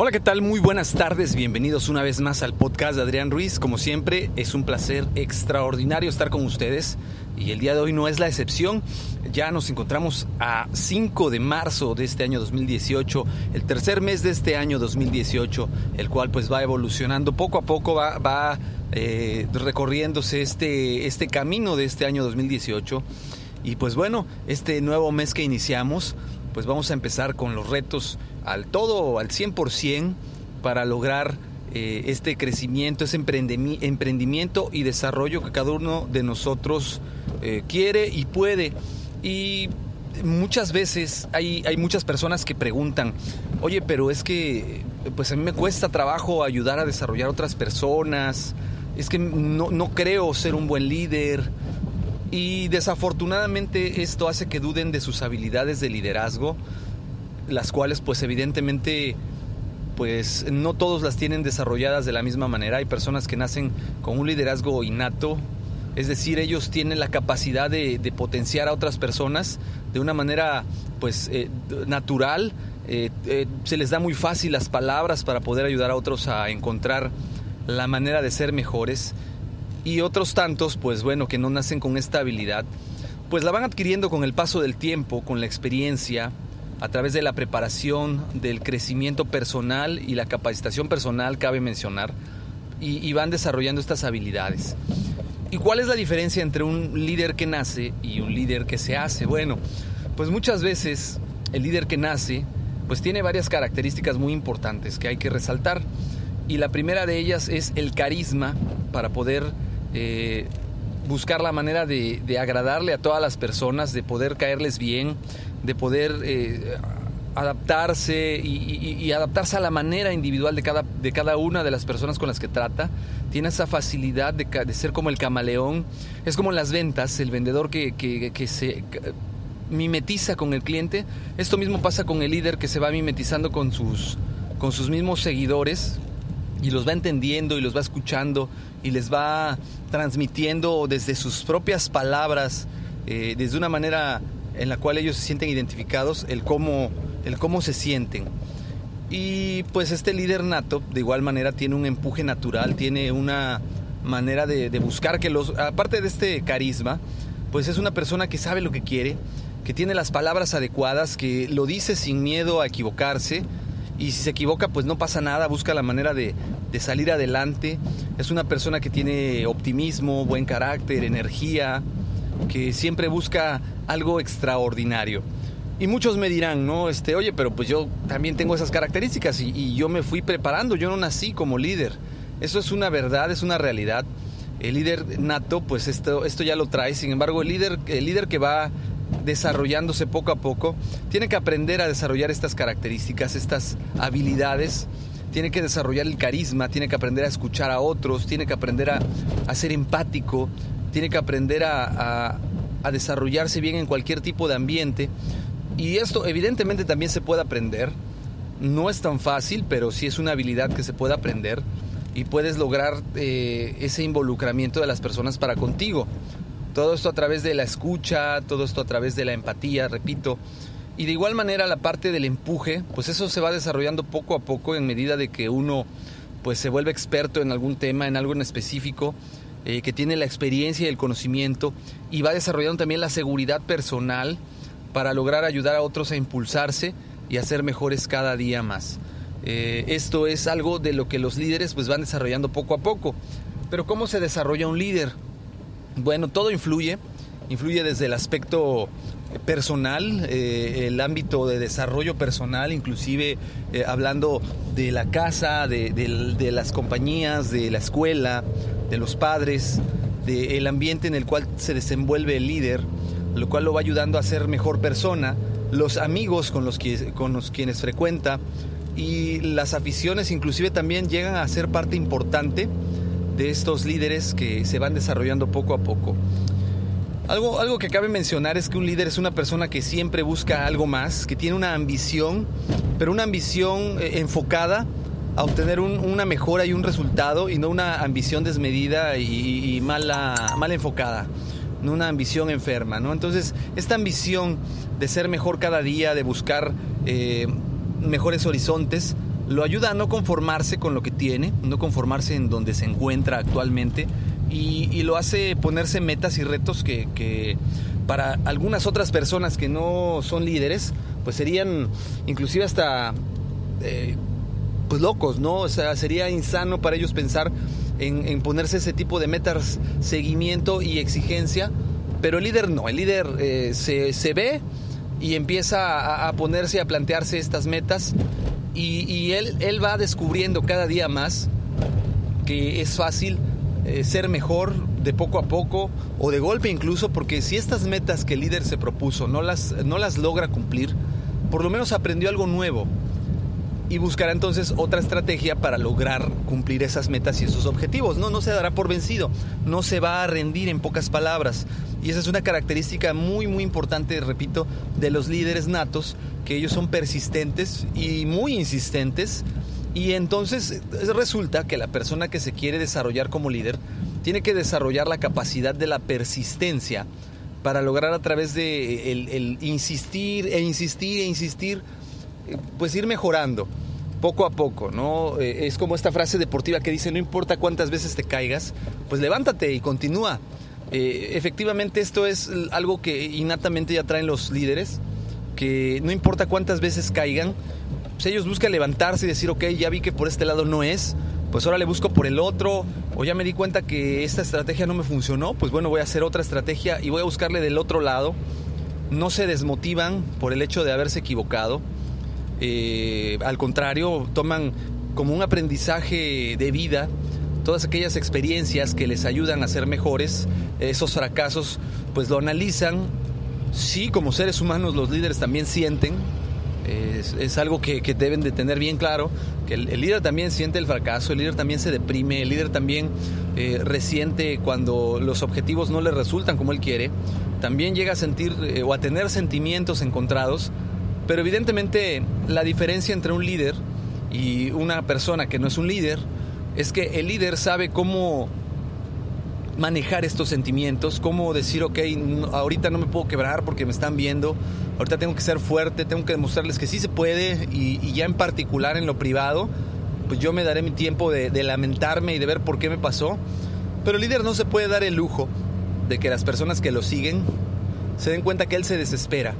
Hola, ¿qué tal? Muy buenas tardes, bienvenidos una vez más al podcast de Adrián Ruiz. Como siempre, es un placer extraordinario estar con ustedes y el día de hoy no es la excepción. Ya nos encontramos a 5 de marzo de este año 2018, el tercer mes de este año 2018, el cual pues va evolucionando poco a poco, va, va eh, recorriéndose este, este camino de este año 2018. Y pues bueno, este nuevo mes que iniciamos, pues vamos a empezar con los retos al todo, al 100% para lograr eh, este crecimiento, ese emprendimiento y desarrollo que cada uno de nosotros eh, quiere y puede. Y muchas veces hay, hay muchas personas que preguntan, oye, pero es que pues a mí me cuesta trabajo ayudar a desarrollar otras personas, es que no, no creo ser un buen líder. Y desafortunadamente esto hace que duden de sus habilidades de liderazgo, las cuales pues evidentemente pues no todos las tienen desarrolladas de la misma manera. Hay personas que nacen con un liderazgo innato, es decir, ellos tienen la capacidad de, potenciar a otras personas de una manera pues eh, natural. Eh, eh, se les da muy fácil las palabras para poder ayudar a otros a encontrar la manera de ser mejores. Y otros tantos, pues bueno, que no nacen con esta habilidad, pues la van adquiriendo con el paso del tiempo, con la experiencia, a través de la preparación, del crecimiento personal y la capacitación personal, cabe mencionar, y, van desarrollando estas habilidades. ¿Y cuál es la diferencia entre un líder que nace y un líder que se hace? Bueno, pues muchas veces el líder que nace pues tiene varias características muy importantes que hay que resaltar. Y la primera de ellas es el carisma para poder eh, buscar la manera de, agradarle a todas las personas, de poder caerles bien, de poder eh, adaptarse y, adaptarse a la manera individual de cada, de cada una de las personas con las que trata. Tiene esa facilidad de, ser como el camaleón. Es como en las ventas, el vendedor que, que se mimetiza con el cliente. Esto mismo pasa con el líder que se va mimetizando con sus, con sus mismos seguidores, y los va entendiendo y los va escuchando y les va transmitiendo desde sus propias palabras, eh, desde una manera en la cual ellos se sienten identificados, el cómo, el cómo se sienten. Y pues este líder nato de igual manera tiene un empuje natural, tiene una manera de, de buscar que los, aparte de este carisma, pues es una persona que sabe lo que quiere, que tiene las palabras adecuadas, que lo dice sin miedo a equivocarse, y si se equivoca pues no pasa nada, busca la manera de, salir adelante. Es una persona que tiene optimismo, buen carácter, energía, que siempre busca algo extraordinario. Y muchos me dirán, ¿no? Este, oye, pero pues yo también tengo esas características y, yo me fui preparando, yo no nací como líder. Eso es una verdad, es una realidad. El líder nato, pues esto, esto ya lo trae. Sin embargo, el líder, el líder que va desarrollándose poco a poco, tiene que aprender a desarrollar estas características, estas habilidades, tiene que desarrollar el carisma, tiene que aprender a escuchar a otros, tiene que aprender a, ser empático, tiene que aprender a desarrollarse bien en cualquier tipo de ambiente. Y esto evidentemente también se puede aprender. No es tan fácil, pero sí es una habilidad que se puede aprender y puedes lograr eh, ese involucramiento de las personas para contigo. Todo esto a través de la escucha, todo esto a través de la empatía, repito. Y de igual manera la parte del empuje, pues eso se va desarrollando poco a poco en medida de que uno pues se vuelve experto en algún tema, en algo en específico, eh, que tiene la experiencia y el conocimiento y va desarrollando también la seguridad personal para lograr ayudar a otros a impulsarse y a ser mejores cada día más. Eh, esto es algo de lo que los líderes pues van desarrollando poco a poco. Pero ¿cómo se desarrolla un líder? Bueno, todo influye, influye desde el aspecto personal, eh, el ámbito de desarrollo personal, inclusive hablando de la casa, de, las compañías, de la escuela, de los padres, del ambiente en el cual se desenvuelve el líder, lo cual lo va ayudando a ser mejor persona, los amigos con los, con los quienes frecuenta y las aficiones inclusive también llegan a ser parte importante de estos líderes que se van desarrollando poco a poco. Algo, algo que cabe mencionar es que un líder es una persona que siempre busca algo más, que tiene una ambición, pero una ambición eh, enfocada a obtener una mejora y un resultado y no una ambición desmedida y, mala, mal enfocada, no una ambición enferma. ¿no? Entonces, esta ambición de ser mejor cada día, de buscar eh, mejores horizontes, lo ayuda a no conformarse con lo que tiene, no conformarse en donde se encuentra actualmente, y, lo hace ponerse metas y retos que, para algunas otras personas que no son líderes, pues serían inclusive hasta eh, pues locos, ¿no? O sea, sería insano para ellos pensar en, ponerse ese tipo de metas, seguimiento y exigencia, pero el líder no, el líder eh, se, ve y empieza a, a, ponerse, a plantearse estas metas y, él, él va descubriendo cada día más que es fácil eh, ser mejor de poco a poco o de golpe incluso, porque si estas metas que el líder se propuso no las, no las logra cumplir, por lo menos aprendió algo nuevo y buscará entonces otra estrategia para lograr cumplir esas metas y esos objetivos. No, no se dará por vencido, no se va a rendir en pocas palabras. Y esa es una característica muy, muy importante, repito, de los líderes natos, que ellos son persistentes y muy insistentes y entonces resulta que la persona que se quiere desarrollar como líder tiene que desarrollar la capacidad de la persistencia para lograr a través de el, insistir e insistir e insistir, eh, pues ir mejorando poco a poco, ¿no? Eh, es como esta frase deportiva que dice, no importa cuántas veces te caigas, pues levántate y continúa. Eh, efectivamente esto es algo que innatamente ya traen los líderes, que no importa cuántas veces caigan, pues ellos buscan levantarse y decir, ok, ya vi que por este lado no es, pues ahora le busco por el otro, o ya me di cuenta que esta estrategia no me funcionó, pues bueno, voy a hacer otra estrategia y voy a buscarle del otro lado. No se desmotivan por el hecho de haberse equivocado, eh, al contrario, toman como un aprendizaje de vida todas aquellas experiencias que les ayudan a ser mejores, esos fracasos, pues lo analizan. Sí, como seres humanos los líderes también sienten, es, algo que, deben de tener bien claro, que el, líder también siente el fracaso, el líder también se deprime, el líder también eh, resiente cuando los objetivos no le resultan como él quiere, también llega a sentir eh, o a tener sentimientos encontrados, pero evidentemente la diferencia entre un líder y una persona que no es un líder es que el líder sabe cómo manejar estos sentimientos, cómo decir, ok, ahorita no me puedo quebrar porque me están viendo, ahorita tengo que ser fuerte, tengo que demostrarles que sí se puede y, ya en particular en lo privado, pues yo me daré mi tiempo de, lamentarme y de ver por qué me pasó, pero el líder no se puede dar el lujo de que las personas que lo siguen se den cuenta que él se desespera.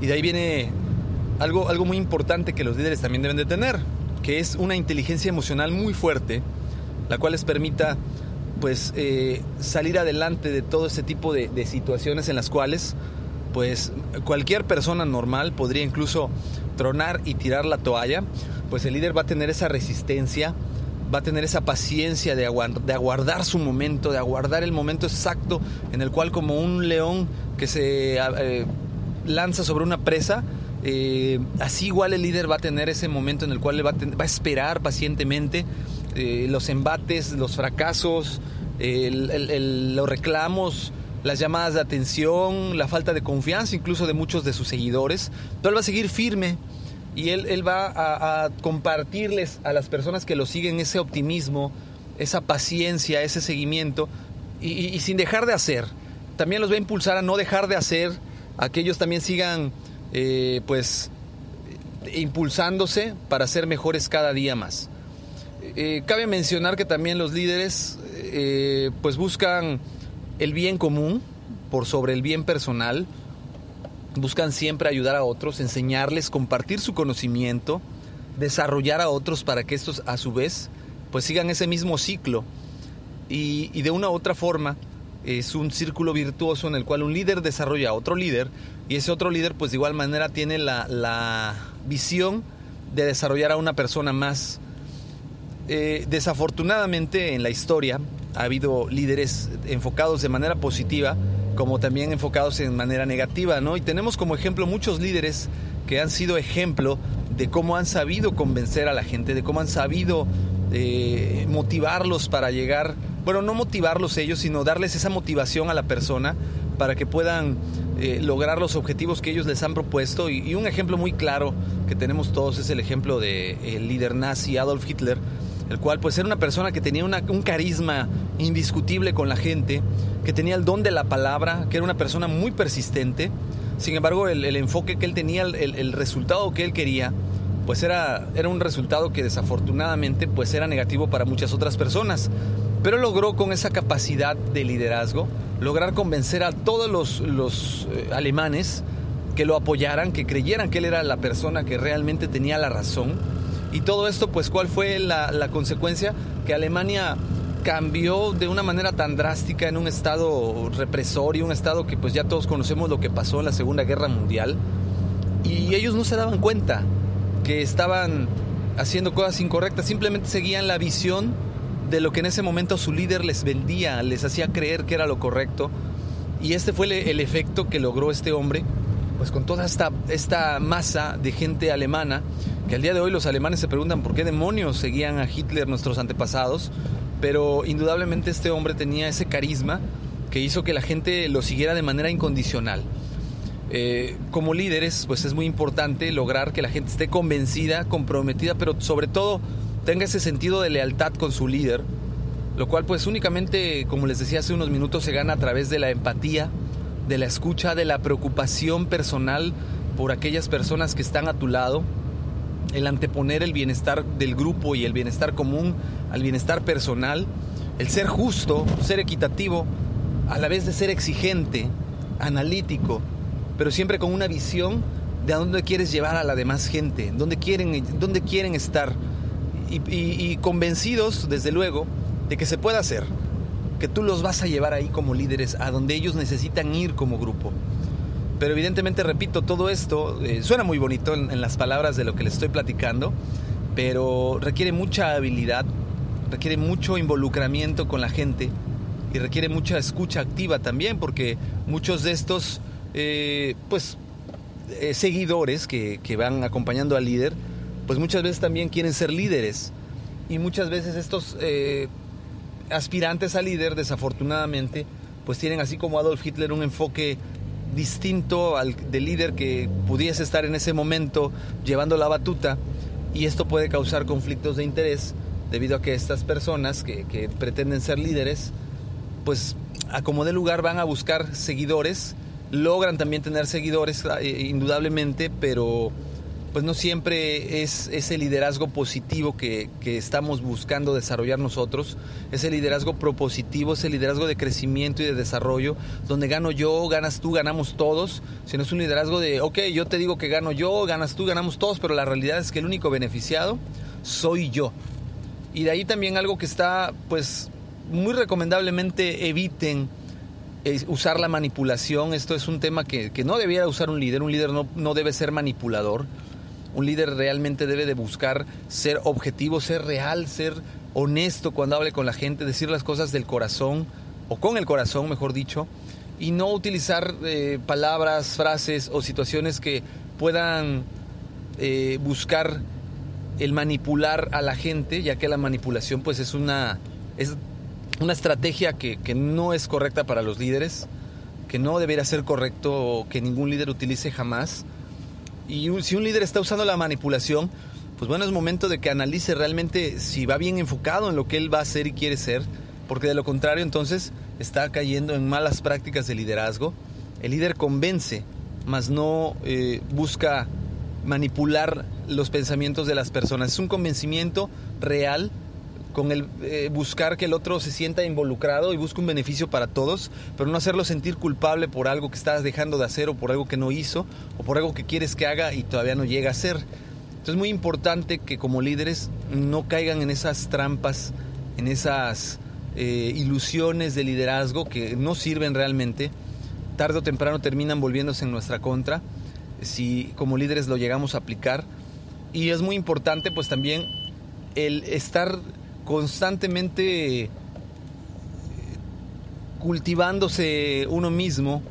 Y de ahí viene algo, algo muy importante que los líderes también deben de tener, que es una inteligencia emocional muy fuerte, la cual les permita pues eh, salir adelante de todo este tipo de, situaciones en las cuales pues cualquier persona normal podría incluso tronar y tirar la toalla, pues el líder va a tener esa resistencia, va a tener esa paciencia de, aguardar su momento, de aguardar el momento exacto en el cual como un león que se eh, lanza sobre una presa, eh, así igual el líder va a tener ese momento en el cual va va a esperar pacientemente eh, los embates, los fracasos, los reclamos, las llamadas de atención, la falta de confianza incluso de muchos de sus seguidores. Pero él va a seguir firme y él, va a, compartirles a las personas que lo siguen ese optimismo, esa paciencia, ese seguimiento y, sin dejar de hacer. También los va a impulsar a no dejar de hacer, a también sigan eh, pues impulsándose para ser mejores cada día más. Eh, cabe mencionar que también los líderes eh, pues buscan el bien común por sobre el bien personal, buscan siempre ayudar a otros, enseñarles, compartir su conocimiento, desarrollar a otros para que estos a su vez pues sigan ese mismo ciclo y, de una u otra forma es un círculo virtuoso en el cual un líder desarrolla a otro líder y ese otro líder pues de igual manera tiene la, la visión de desarrollar a una persona más eh, desafortunadamente en la historia ha habido líderes enfocados de manera positiva como también enfocados en manera negativa, ¿no? Y tenemos como ejemplo muchos líderes que han sido ejemplo de cómo han sabido convencer a la gente, de cómo han sabido eh, motivarlos para llegar, bueno, no motivarlos ellos, sino darles esa motivación a la persona para que puedan eh, lograr los objetivos que ellos les han propuesto. Y, un ejemplo muy claro que tenemos todos es el ejemplo del de, líder nazi Adolf Hitler, el cual pues era una persona que tenía un carisma indiscutible con la gente, que tenía el don de la palabra, que era una persona muy persistente. Sin embargo, el, enfoque que él tenía, el, el, resultado que él quería, pues era, era un resultado que desafortunadamente pues era negativo para muchas otras personas. Pero logró con esa capacidad de liderazgo, lograr convencer a todos los, los eh, alemanes que lo apoyaran, que creyeran que él era la persona que realmente tenía la razón. Y todo esto, pues, ¿cuál fue la, la consecuencia? Que Alemania cambió de una manera tan drástica en un estado represor y un estado que pues ya todos conocemos lo que pasó en la Segunda Guerra Mundial y ellos no se daban cuenta que estaban haciendo cosas incorrectas, simplemente seguían la visión de lo que en ese momento su líder les vendía, les hacía creer que era lo correcto. Y este fue el, efecto que logró este hombre, pues con toda esta, esta masa de gente alemana, que al día de hoy los alemanes se preguntan por qué demonios seguían a Hitler nuestros antepasados, pero indudablemente este hombre tenía ese carisma que hizo que la gente lo siguiera de manera incondicional. Eh, como líderes, pues es muy importante lograr que la gente esté convencida, comprometida, pero sobre todo tenga ese sentido de lealtad con su líder, lo cual pues únicamente, como les decía hace unos minutos, se gana a través de la empatía, de la escucha, de la preocupación personal por aquellas personas que están a tu lado, el anteponer el bienestar del grupo y el bienestar común al bienestar personal, el ser justo, ser equitativo, a la vez de ser exigente, analítico, pero siempre con una visión de a dónde quieres llevar a la demás gente, dónde quieren, dónde quieren estar. Y, convencidos, desde luego, de que se puede hacer, que tú los vas a llevar ahí como líderes a donde ellos necesitan ir como grupo. Pero evidentemente, repito, todo esto eh, suena muy bonito en, las palabras de lo que les estoy platicando, pero requiere mucha habilidad, requiere mucho involucramiento con la gente y requiere mucha escucha activa también, porque muchos de estos eh, pues, eh, seguidores que, van acompañando al líder, pues muchas veces también quieren ser líderes. Y muchas veces estos eh, aspirantes a líder, desafortunadamente, pues tienen así como Adolf Hitler un enfoque distinto al del líder que pudiese estar en ese momento llevando la batuta y esto puede causar conflictos de interés debido a que estas personas que, que pretenden ser líderes pues a como de lugar van a buscar seguidores logran también tener seguidores, eh, indudablemente, pero pues no siempre es ese liderazgo positivo que, estamos buscando desarrollar nosotros, ese liderazgo propositivo, ese liderazgo de crecimiento y de desarrollo, donde gano yo, ganas tú, ganamos todos, sino es un liderazgo de, ok, yo te digo que gano yo, ganas tú, ganamos todos, pero la realidad es que el único beneficiado soy yo. Y de ahí también algo que está, pues, muy recomendablemente eviten usar la manipulación, esto es un tema que, no debiera usar un líder, un líder no, no debe ser manipulador, un líder realmente debe de buscar ser objetivo, ser real, ser honesto cuando hable con la gente, decir las cosas del corazón, o con el corazón, mejor dicho, y no utilizar eh, palabras, frases o situaciones que puedan eh, buscar el manipular a la gente, ya que la manipulación pues es una... Es una estrategia que, no es correcta para los líderes, que no debería ser correcto que ningún líder utilice jamás. Y si un líder está usando la manipulación, pues bueno, es momento de que analice realmente si va bien enfocado en lo que él va a hacer y quiere ser, porque de lo contrario entonces está cayendo en malas prácticas de liderazgo. El líder convence, mas no eh, busca manipular los pensamientos de las personas. Es un convencimiento real con el eh, buscar que el otro se sienta involucrado y busque un beneficio para todos, pero no hacerlo sentir culpable por algo que estás dejando de hacer o por algo que no hizo o por algo que quieres que haga y todavía no llega a hacer. Entonces es muy importante que como líderes no caigan en esas trampas, en esas eh, ilusiones de liderazgo que no sirven realmente. Tarde o temprano terminan volviéndose en nuestra contra si como líderes lo llegamos a aplicar. Y es muy importante pues también el estar constantemente cultivándose uno mismo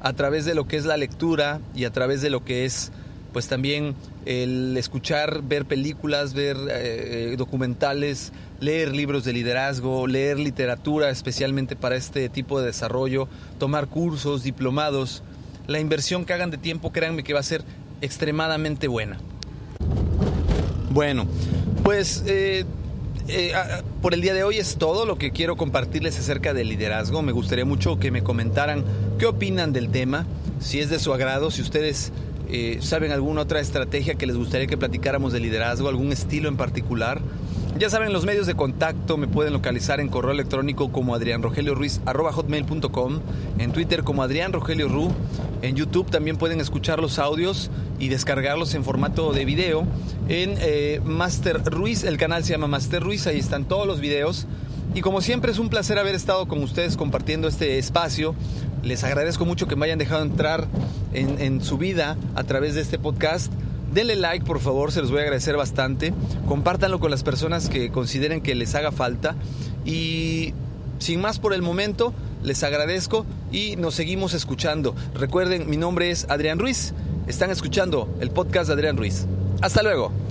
a través de lo que es la lectura y a través de lo que es pues también el escuchar, ver películas, ver eh, documentales, leer libros de liderazgo, leer literatura especialmente para este tipo de desarrollo, tomar cursos, diplomados. La inversión que hagan de tiempo, créanme que va a ser extremadamente buena. Bueno, pues eh, eh, por el día de hoy es todo lo que quiero compartirles acerca del liderazgo. Me gustaría mucho que me comentaran qué opinan del tema, si es de su agrado, si ustedes eh, saben alguna otra estrategia que les gustaría que platicáramos de liderazgo, algún estilo en particular. Ya saben, los medios de contacto me pueden localizar en correo electrónico como hotmail.com en Twitter como Adrián Rogelio Ru, en YouTube también pueden escuchar los audios y descargarlos en formato de video en eh, Master Ruiz, el canal se llama Master Ruiz, ahí están todos los videos. Y como siempre es un placer haber estado con ustedes compartiendo este espacio. Les agradezco mucho que me hayan dejado entrar en, en su vida a través de este podcast. Denle like, por favor, se los voy a agradecer bastante. Compártanlo con las personas que consideren que les haga falta. Y sin más por el momento, les agradezco y nos seguimos escuchando. Recuerden, mi nombre es Adrián Ruiz. Están escuchando el podcast de Adrián Ruiz. Hasta luego.